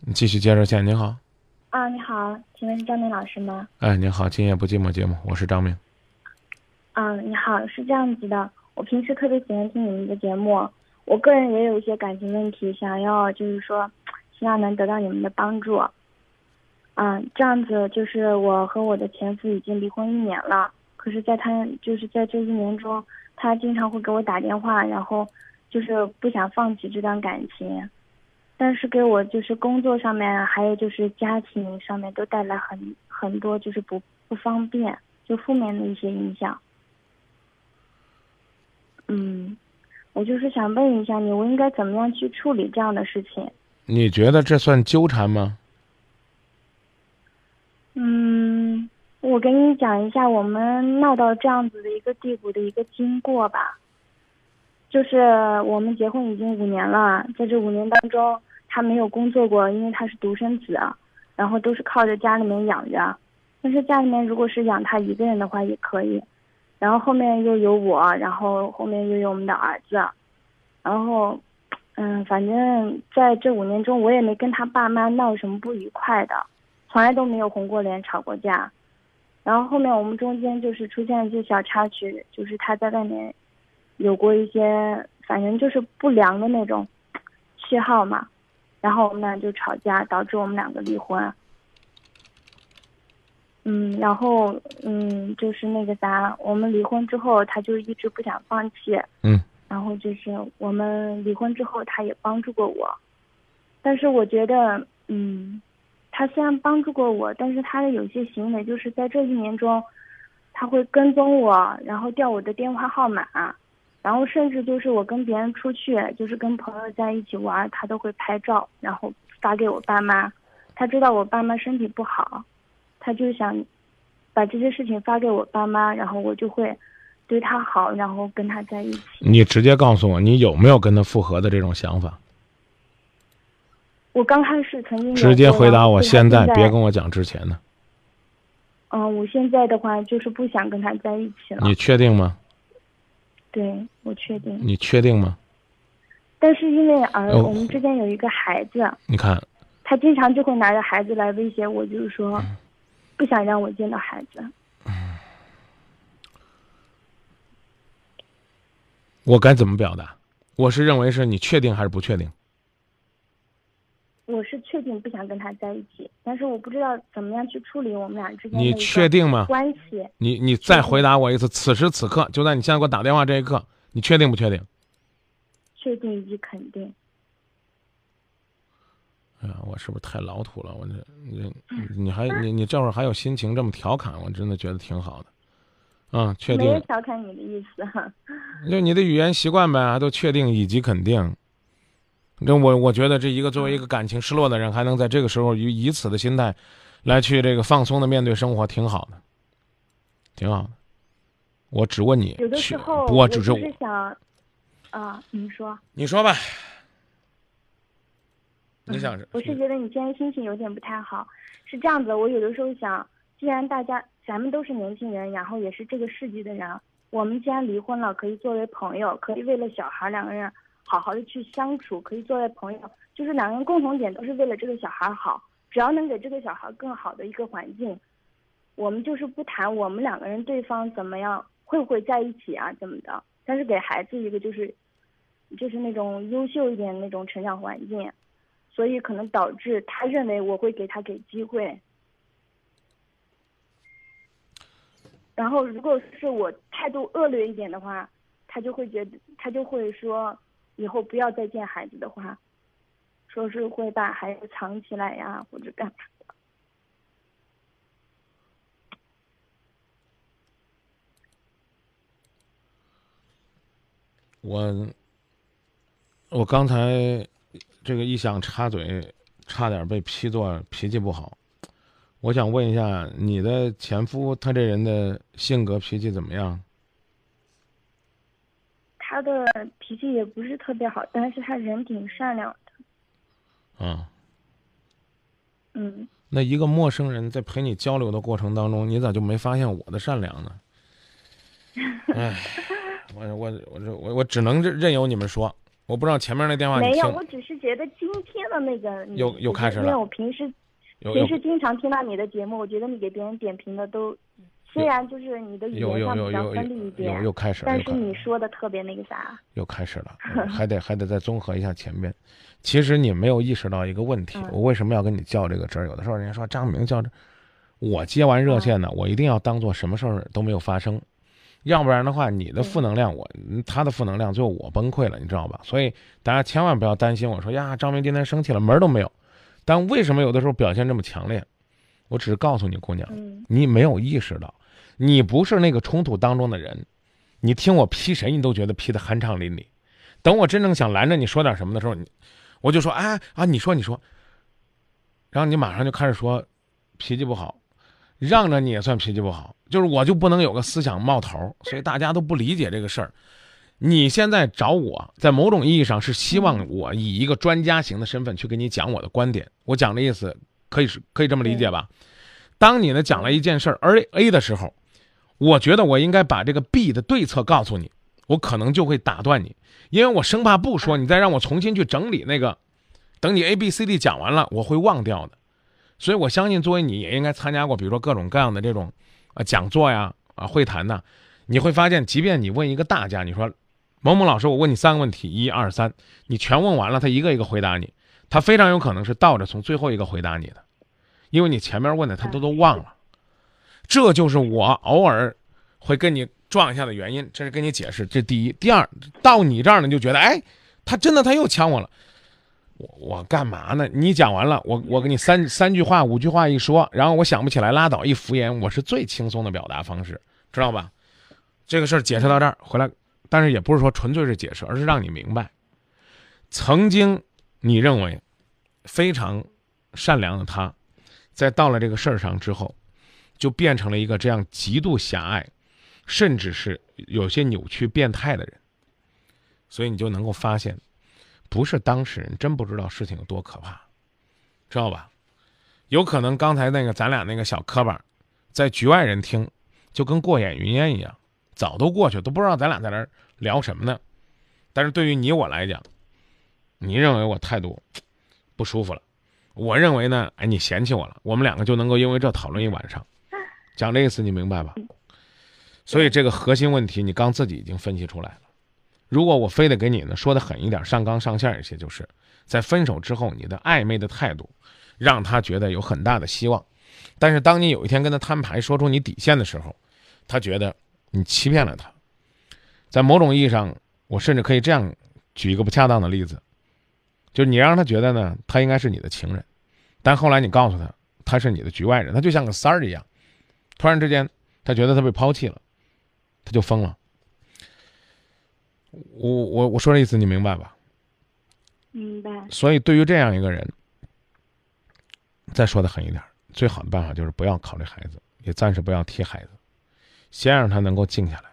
你继续接着线。您好，啊，你好，请问是张明老师吗？哎，您好，今夜不寂寞节目，我是张明。啊，你好，是这样子的，我平时特别喜欢听你们的节目，我个人也有一些感情问题，想要就是说，希望能得到你们的帮助。啊，这样子就是我和我的前夫已经离婚一年了，可是，在他就是在这一年中，他经常会给我打电话，然后就是不想放弃这段感情，但是给我就是工作上面还有就是家庭上面都带来很很多就是不不方便，就负面的一些影响。嗯，我就是想问一下你，我应该怎么样去处理这样的事情？你觉得这算纠缠吗？嗯，我给你讲一下我们闹到这样子的一个地步的一个经过吧。就是我们结婚已经五年了，在这五年当中，他没有工作过，因为他是独生子，然后都是靠着家里面养着。但是家里面如果是养他一个人的话也可以，然后后面又有我，然后后面又有我们的儿子，然后，嗯，反正在这五年中，我也没跟他爸妈闹什么不愉快的。从来都没有红过脸、吵过架，然后后面我们中间就是出现一些小插曲，就是他在外面有过一些，反正就是不良的那种 嗜好嘛，然后我们俩就吵架，导致我们两个离婚。嗯，然后嗯，就是那个啥，我们离婚之后，他就一直不想放弃。嗯。然后就是我们离婚之后，他也帮助过我，但是我觉得，嗯。他虽然帮助过我，但是他的有些行为就是在这一年中，他会跟踪我，然后调我的电话号码，然后甚至就是我跟别人出去，就是跟朋友在一起玩，他都会拍照，然后发给我爸妈。他知道我爸妈身体不好，他就想把这些事情发给我爸妈，然后我就会对他好，然后跟他在一起。你直接告诉我，你有没有跟他复合的这种想法？我刚开始曾经直接回答我现在，别跟我讲之前的。嗯，我现在的话就是不想跟他在一起了。你确定吗？对，我确定。你确定吗？但是因为儿，我们之间有一个孩子。你看。他经常就会拿着孩子来威胁我，就是说，不想让我见到孩子。我该怎么表达？我是认为是你确定还是不确定？我是确定不想跟他在一起，但是我不知道怎么样去处理我们俩之间你确定吗？关系。你你再回答我一次，此时此刻就在你现在给我打电话这一刻，你确定不确定？确定以及肯定。哎呀，我是不是太老土了？我这你你还你你这会儿还有心情这么调侃，我真的觉得挺好的。啊，确定。没有调侃你的意思哈。就你的语言习惯呗，都确定以及肯定。那我我觉得这一个作为一个感情失落的人，还能在这个时候以以此的心态，来去这个放松的面对生活，挺好的，挺好的。我只问你，有的时候我只是想，啊，你说，你说吧，你想我是觉得你今天心情有点不太好，是这样子。我有的时候想，既然大家咱们都是年轻人，然后也是这个世纪的人，我们既然离婚了，可以作为朋友，可以为了小孩两个人。好好的去相处，可以作为朋友，就是两个人共同点都是为了这个小孩好，只要能给这个小孩更好的一个环境，我们就是不谈我们两个人对方怎么样，会不会在一起啊怎么的，但是给孩子一个就是，就是那种优秀一点那种成长环境，所以可能导致他认为我会给他给机会，然后如果是我态度恶劣一点的话，他就会觉得他就会说。以后不要再见孩子的话，说是会把孩子藏起来呀，或者干嘛的。我我刚才这个一想插嘴，差点被批作脾气不好。我想问一下，你的前夫他这人的性格脾气怎么样？他的脾气也不是特别好，但是他人挺善良的。啊。嗯。那一个陌生人在陪你交流的过程当中，你咋就没发现我的善良呢？哎，我我我这我我只能任任由你们说，我不知道前面那电话没有，我只是觉得今今天的那个你又又开始了因为我平时平时经常听到你的节目，我觉得你给别人点评的都，虽然就是你的语有有言上有有比较锋利一有点，又开始了，但是你说的特别那个啥。又开始了，嗯还得还得再综合一下前面。其实你没有意识到一个问题，嗯我为什么要跟你较这个真儿？有的时候人家说张明较真，我接完热线呢，我一定要当做什么事儿都没有发生，要不然的话，你的负能量我嗯他的负能量最后我崩溃了，你知道吧？所以大家千万不要担心我说呀，张明今天生气了，门儿都没有。但为什么有的时候表现这么强烈？我只是告诉你，姑娘，嗯你没有意识到，你不是那个冲突当中的人，你听我批谁，你都觉得批得酣畅淋漓。等我真正想拦着你说点什么的时候，你我就说，哎啊，你说你说，然后你马上就开始说脾气不好，让着你也算脾气不好，就是我就不能有个思想冒头，所以大家都不理解这个事儿。你现在找我，在某种意义上是希望我以一个专家型的身份去给你讲我的观点。我讲的意思可以是可以这么理解吧？当你呢讲了一件事儿而 A 的时候，我觉得我应该把这个 B 的对策告诉你，我可能就会打断你，因为我生怕不说，你再让我重新去整理那个，等你 A B C D 讲完了，我会忘掉的。所以我相信，作为你也应该参加过，比如说各种各样的这种啊讲座呀啊会谈呐，你会发现，即便你问一个大家，你说某某老师，我问你三个问题，一二三，你全问完了，他一个一个回答你，他非常有可能是倒着从最后一个回答你的，因为你前面问的他都都忘了。这就是我偶尔会跟你撞一下的原因，这是跟你解释，这第一。第二，到你这儿呢，就觉得，哎，他真的他又呛我了，我我干嘛呢？你讲完了，我我给你三三句话五句话一说，然后我想不起来拉倒，一敷衍，我是最轻松的表达方式，知道吧？这个事儿解释到这儿，回来，但是也不是说纯粹是解释，而是让你明白，曾经你认为非常善良的他，在到了这个事儿上之后，就变成了一个这样极度狭隘，甚至是有些扭曲、变态的人。所以你就能够发现，不是当事人真不知道事情有多可怕，知道吧？有可能刚才那个咱俩那个小磕巴，在局外人听就跟过眼云烟一样，早都过去，都不知道咱俩在那聊什么呢。但是对于你我来讲，你认为我态度不舒服了，我认为呢，哎，你嫌弃我了，我们两个就能够因为这讨论一晚上。讲这意思你明白吧？所以这个核心问题你刚自己已经分析出来了。如果我非得给你呢说的狠一点、上纲上线一些，就是在分手之后你的暧昧的态度，让他觉得有很大的希望。但是当你有一天跟他摊牌，说出你底线的时候，他觉得你欺骗了他。在某种意义上，我甚至可以这样举一个不恰当的例子，就是你让他觉得呢，他应该是你的情人，但后来你告诉他他是你的局外人，他就像个三儿一样，突然之间他觉得他被抛弃了，他就疯了。我我我说这意思你明白吧？明白。所以对于这样一个人，再说的狠一点，最好的办法就是不要考虑孩子，也暂时不要提孩子，先让他能够静下来。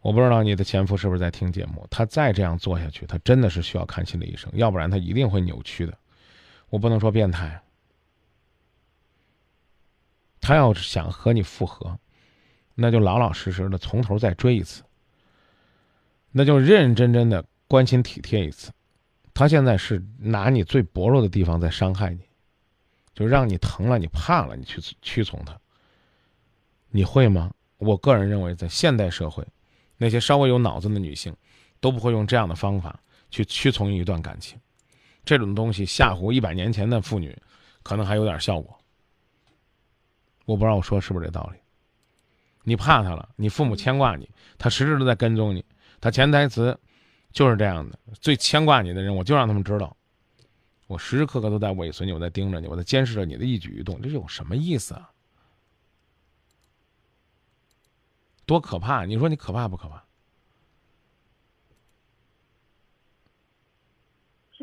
我不知道你的前夫是不是在听节目，他再这样做下去，他真的是需要看心理医生，要不然他一定会扭曲的。我不能说变态，他要是想和你复合，那就老老实实的从头再追一次，那就认认真真的关心体贴一次。他现在是拿你最薄弱的地方在伤害你，就让你疼了，你怕了，你去屈从他。你会吗？我个人认为，在现代社会，那些稍微有脑子的女性，都不会用这样的方法去屈从一段感情。这种东西吓唬一百年前的妇女，可能还有点效果。我不知道我说是不是这道理。你怕他了，你父母牵挂你，他时时都在跟踪你，他潜台词就是这样的。最牵挂你的人，我就让他们知道，我时时刻刻都在尾随你，我在盯着你，我在监视着你的一举一动。这有什么意思啊？多可怕！你说你可怕不可怕？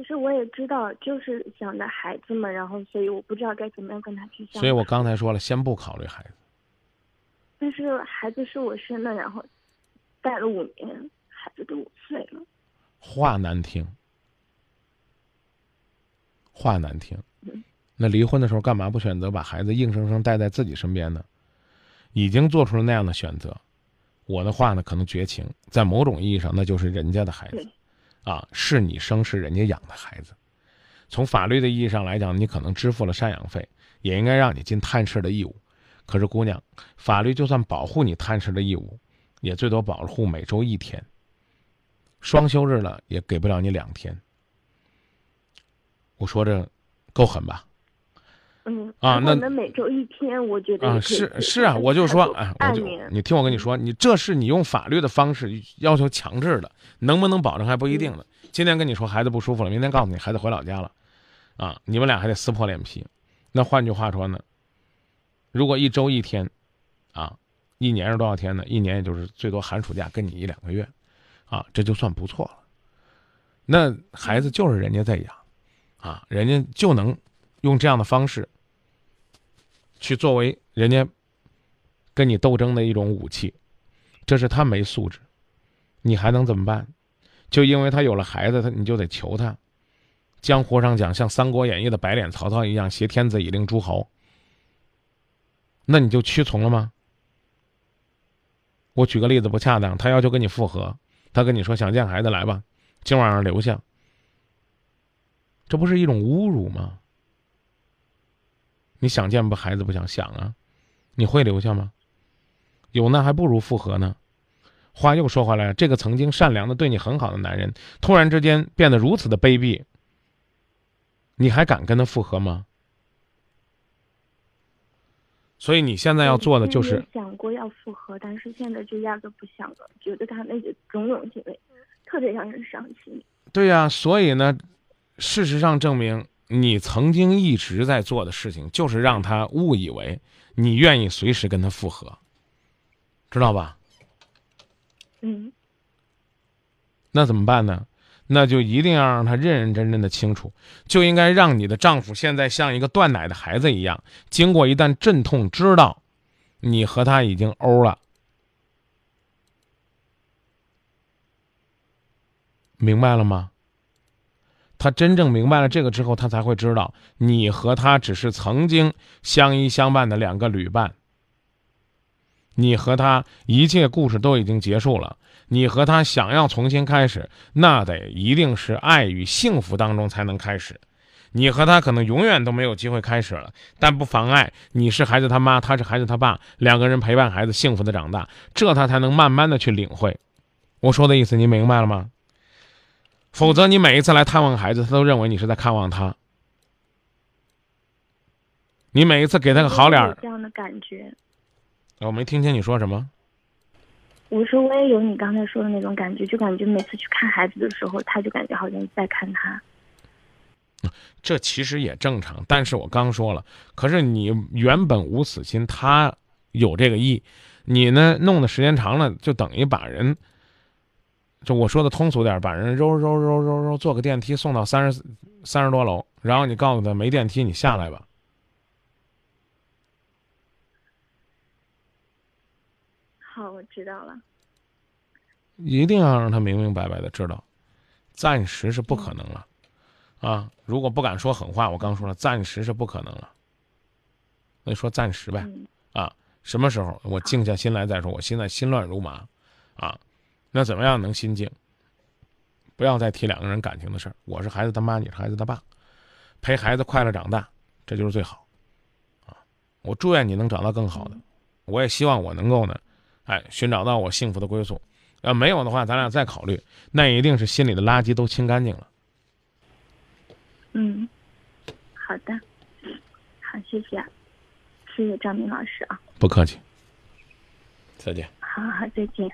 其实我也知道，就是想着孩子嘛，然后所以我不知道该怎么样跟他去相处。所以我刚才说了，先不考虑孩子。但是孩子是我生的，然后带了五年，孩子都五岁了。话难听，话难听嗯。那离婚的时候干嘛不选择把孩子硬生生带在自己身边呢？已经做出了那样的选择，我的话呢可能绝情，在某种意义上那就是人家的孩子对，啊，是你生是人家养的孩子。从法律的意义上来讲，你可能支付了赡养费，也应该让你尽探视的义务。可是姑娘，法律就算保护你探视的义务，也最多保护每周一天。双休日了，也给不了你两天。我说这够狠吧？嗯啊那那每周一天，我觉得啊，是是啊，我就说，哎，我就你听我跟你说，你这是你用法律的方式要求强制的，能不能保证还不一定呢。今天跟你说孩子不舒服了，明天告诉你孩子回老家了，啊，你们俩还得撕破脸皮。那换句话说呢，如果一周一天，啊，一年是多少天呢？一年也就是最多寒暑假跟你一两个月，啊，这就算不错了。那孩子就是人家在养，啊，人家就能用这样的方式去作为人家跟你斗争的一种武器，这是他没素质，你还能怎么办？就因为他有了孩子，他你就得求他。江湖上讲，像《三国演义》的白脸曹操一样，挟天子以令诸侯。那你就屈从了吗？我举个例子不恰当，他要求跟你复合，他跟你说想见孩子来吧，今晚上留下，这不是一种侮辱吗？你想见不孩子不想想啊？你会留下吗？有那还不如复合呢。话又说回来，这个曾经善良的对你很好的男人，突然之间变得如此的卑鄙，你还敢跟他复合吗？所以你现在要做的就是想过要复合，但是现在就压根不想了，觉得他那个种种行为特别让人伤心。对呀、所以呢，事实上证明你曾经一直在做的事情，就是让他误以为你愿意随时跟他复合，知道吧？嗯那怎么办呢？那就一定要让他认认真真的清楚，就应该让你的丈夫现在像一个断奶的孩子一样，经过一旦阵痛，知道你和他已经欧了，明白了吗？他真正明白了这个之后，他才会知道你和他只是曾经相依相伴的两个旅伴。你和他一切故事都已经结束了，你和他想要重新开始，那得一定是爱与幸福当中才能开始。你和他可能永远都没有机会开始了，但不妨碍你是孩子他妈，他是孩子他爸，两个人陪伴孩子幸福的长大，这他才能慢慢的去领会。我说的意思您明白了吗？否则你每一次来探望孩子，他都认为你是在看望他。你每一次给他个好脸儿，这样的感觉。我没听清你说什么。我说我也有你刚才说的那种感觉，就感觉每次去看孩子的时候，他就感觉好像在看他。这其实也正常，但是我刚说了，可是你原本无此心，他有这个意，你呢弄的时间长了，就等于把人，就我说的通俗点，把人揉揉揉揉揉坐个电梯送到三十三十多楼，然后你告诉他没电梯，你下来吧。好，我知道了。一定要让他明明白白的知道，暂时是不可能了，啊！如果不敢说狠话，我刚说了，暂时是不可能了。那就说暂时呗，嗯啊，什么时候我静下心来再说？我现在心乱如麻，啊，那怎么样能心静？不要再提两个人感情的事儿。我是孩子他妈，你是孩子他爸，陪孩子快乐长大，这就是最好，啊！我祝愿你能找到更好的，我也希望我能够呢，哎，寻找到我幸福的归宿。要没有的话，咱俩再考虑，那一定是心里的垃圾都清干净了。嗯，好的，好，谢谢啊，谢谢张明老师啊，不客气，再见。好好，再见。